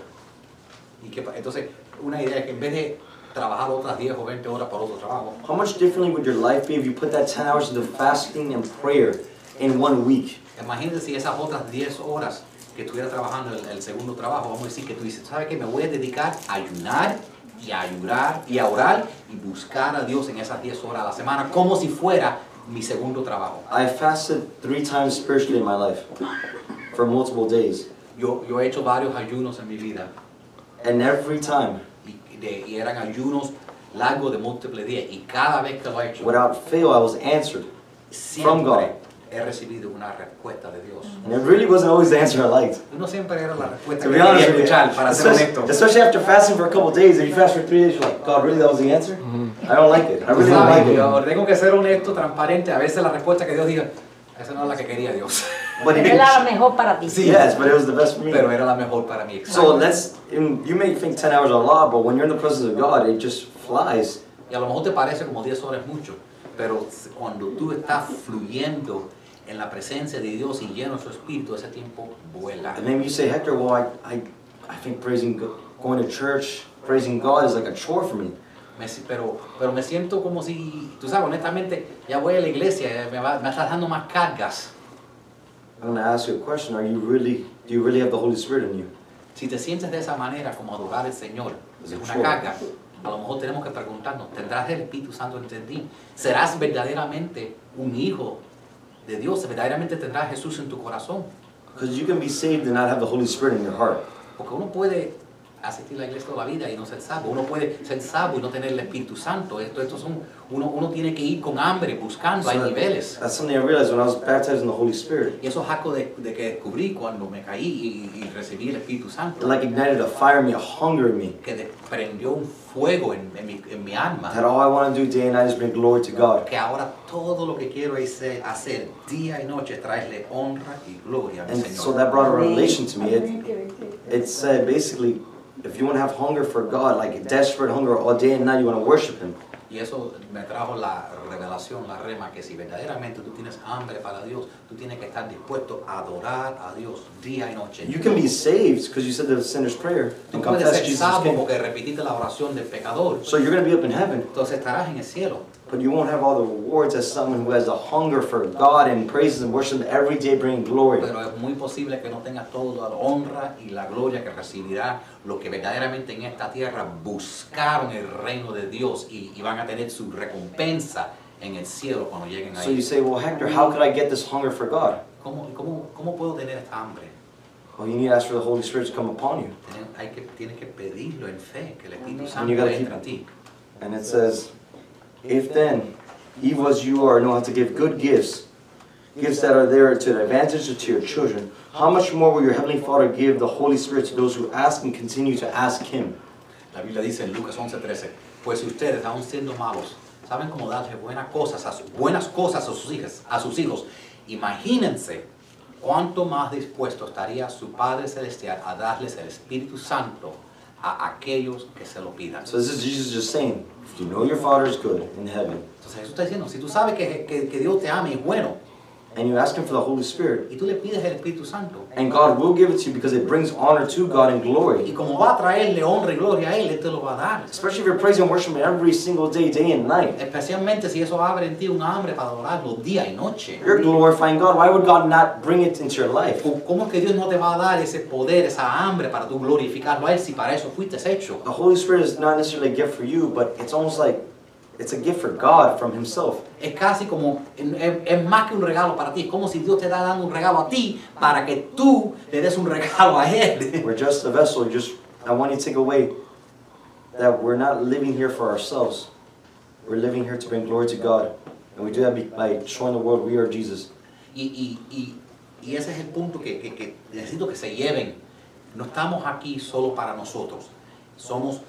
Y que, pa- entonces, una idea es que en vez de trabajar otras 10 o 20 horas para otro trabajo, how much differently would your life be if you put that 10 hours into fasting and prayer in one week? imagínate si esas otras 10 horas que estuviera trabajando el, el segundo trabajo, vamos a decir que tú dices, ¿sabes qué? Me voy a dedicar a ayunar y a ayudar y a orar y buscar a Dios en esas 10 horas a la semana como si fuera mi segundo trabajo. I fasted three times spiritually in my life for multiple days. Yo, yo he hecho varios ayunos en mi vida And every time, y, de- y eran ayunos largos de múltiples días y cada vez que lo he hecho, without fail, I was answered. from God. he recibido una respuesta de Dios. And it really wasn't always the answer I liked. No siempre era la respuesta To que be honest quería with you, escuchar, para ser especially, honesto. especially after fasting for a couple days, if you fast for three days, you're like, God, really, that was the answer? I don't like it. I really don't like it. Yo tengo que ser honesto, transparente. A veces la respuesta que Dios diga, esa no es la que quería Dios. [LAUGHS] But it, Era la mejor para ti. Sí. yes, but it was the best for me. Pero era la mejor para mí. So let's, you may think 10 hours are a lot, but when you're in the presence of God, it just flies. Y a lo mejor te parece como 10 horas mucho, pero cuando tú estás fluyendo en la presencia de Dios y lleno de su espíritu, ese tiempo vuela. And maybe you say, Hector, well, I, I, I think praising, Go- going to church, praising God is like a chore for me. Me si- pero, pero me siento como si, tú sabes, honestamente, ya voy a la iglesia, me, va- me estás dando más cargas. I'm going to ask you a question. Are you really, do you really have the Holy Spirit in you? Si te sientes de esa manera como adorar al Señor, es una Sure. carga, a lo mejor tenemos que preguntarnos, ¿tendrás el Espíritu Santo en ti? ¿Serás verdaderamente un hijo de Dios? ¿Verdaderamente tendrás a Jesús en tu corazón? Because you can be saved and not have the Holy Spirit in your heart. Porque uno puede asistir a la iglesia toda la vida y no ser salvo. Uno puede ser salvo y no tener el Espíritu Santo. Esto, esto son, uno, uno tiene que ir con hambre buscando, hay niveles. That's something I realized when I was baptized in the Holy Spirit. Y eso es algo de, de que descubrí cuando me caí y, y recibí el Espíritu It Santo. like ignited a fire in me, a hunger in me. que prendió un fuego en, en mi, en mi alma. That all I want to do day and night is bring glory to God. Que ahora todo lo que quiero es ser- hacer día y noche, traerle honra y gloria And so that brought a revelation to me. It, it said basically, if you want to have hunger for God, like desperate hunger all day and night, you want to worship Him. Y eso me trajo la revelación, la rema, que si verdaderamente tú tienes hambre para Dios, tú tienes que estar dispuesto a adorar a Dios día y noche. You can be saved because you said the sinner's prayer Tú and puedes confess ser Jesus salvo King. porque repetiste la oración del pecador. So you're going to be up in heaven, Entonces estarás en el cielo. But you won't have all the rewards as someone who has a hunger for God and praises and worships Him every day, bringing glory. Pero es muy posible que no tengas toda la honra y la gloria que recibirá los que verdaderamente en esta tierra buscaron el reino de Dios y, y van a tener su recompensa en el cielo cuando lleguen So you ahí. say, well, Hector, how could I get this hunger for God? ¿Cómo, cómo, ¿Cómo puedo tener esta hambre? Well, you need to ask for the Holy Spirit to come upon you. Tienes, hay que, tienes que pedirlo en fe, que el Espíritu Santo entre en ti. And it says, If then, evil as you are, know how to give good gifts, gifts that are there to the advantage to your children, how much more will your Heavenly Father give the Holy Spirit to those who ask and continue to ask Him? La Biblia dice en Lucas 11:13, pues si ustedes, aun siendo malos, saben cómo darle buenas cosas a, buenas cosas a sus hijas, a sus hijos, imagínense cuánto más dispuesto estaría su Padre Celestial a darles el Espíritu Santo a aquellos que se lo pidan. So this is Jesus just saying, if you know your Father is good in heaven, Entonces Jesús está diciendo, si tú sabes que, que- que Dios te ama y es bueno, and you ask Him for the Holy Spirit, y tú le pides el Espíritu Santo, and God will give it to you because it brings honor to God and y glory. como va a traerle honra y gloria a Él, Él te lo va a dar. Especially if you're praising and worshiping every single day, day and night. Especialmente si eso abre en ti un hambre para adorarlo día y noche. You're glorifying God. Why would God not bring it into your life? ¿Cómo es que Dios no te va a dar ese poder, esa hambre para tú glorificarlo a Él si para eso fuiste hecho? The Holy Spirit is not necessarily a gift for you, but it's almost like it's a gift for God from Himself. Es casi como, es, es más que un regalo para ti, es como si Dios te está dando un regalo a ti para que tú le des un regalo a Él. [LAUGHS] We're just a vessel. Just I want you to take away that we're not living here for ourselves. We're living here to bring glory to God, and we do that by showing the world we are Jesus. Y, y, y, y ese es el punto que, que- que necesito que se lleven. No estamos aquí solo para nosotros. Somos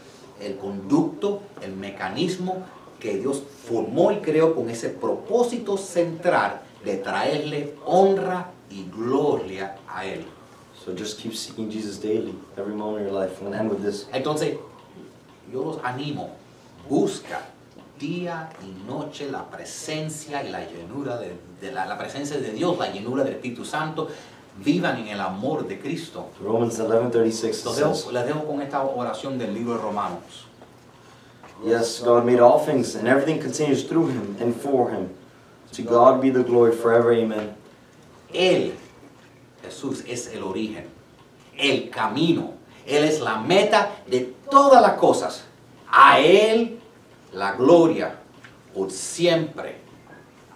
el conducto, el mecanismo que Dios formó y creó con ese propósito central de traerle honra y gloria a Él. So just keep seeking Jesus daily, every moment of your life. I'm end with this. Entonces, yo los animo, busca día y noche la presencia y la llenura de, de la, la presencia de Dios, la llenura del Espíritu Santo, vivan en el amor de Cristo. Romans 11:36 Los says, dejo, les dejo con esta oración del libro de Romanos. Yes, God made all things, and everything continues through Him and for Him. To God be the glory forever. Amen. Él, Jesús, es el origen, el camino. Él es la meta de todas las cosas. A Él la gloria por siempre.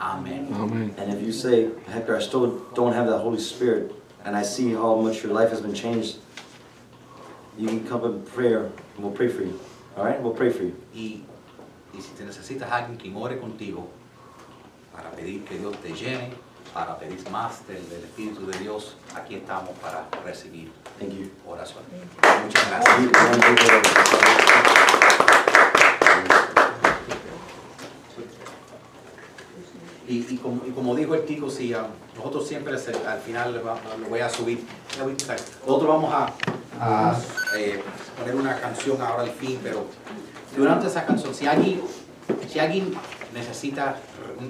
Amén. Amen. And if you say, Hector, I still don't have that Holy Spirit, and I see how much your life has been changed, you can come in prayer, and we'll pray for you. All right? We'll pray for you. Y, y si te necesitas alguien que ore contigo para pedir que Dios te llene, para pedir más del, del Espíritu de Dios, aquí estamos para recibir Thank you. oración. Muchas gracias. You- you wanna take it? Y, y como, y como dijo el Tico, si ah, nosotros siempre se- al final lo voy a subir. Nosotros vamos a, a, eh, poner una canción ahora al fin, pero durante esa canción, si alguien, si alguien necesita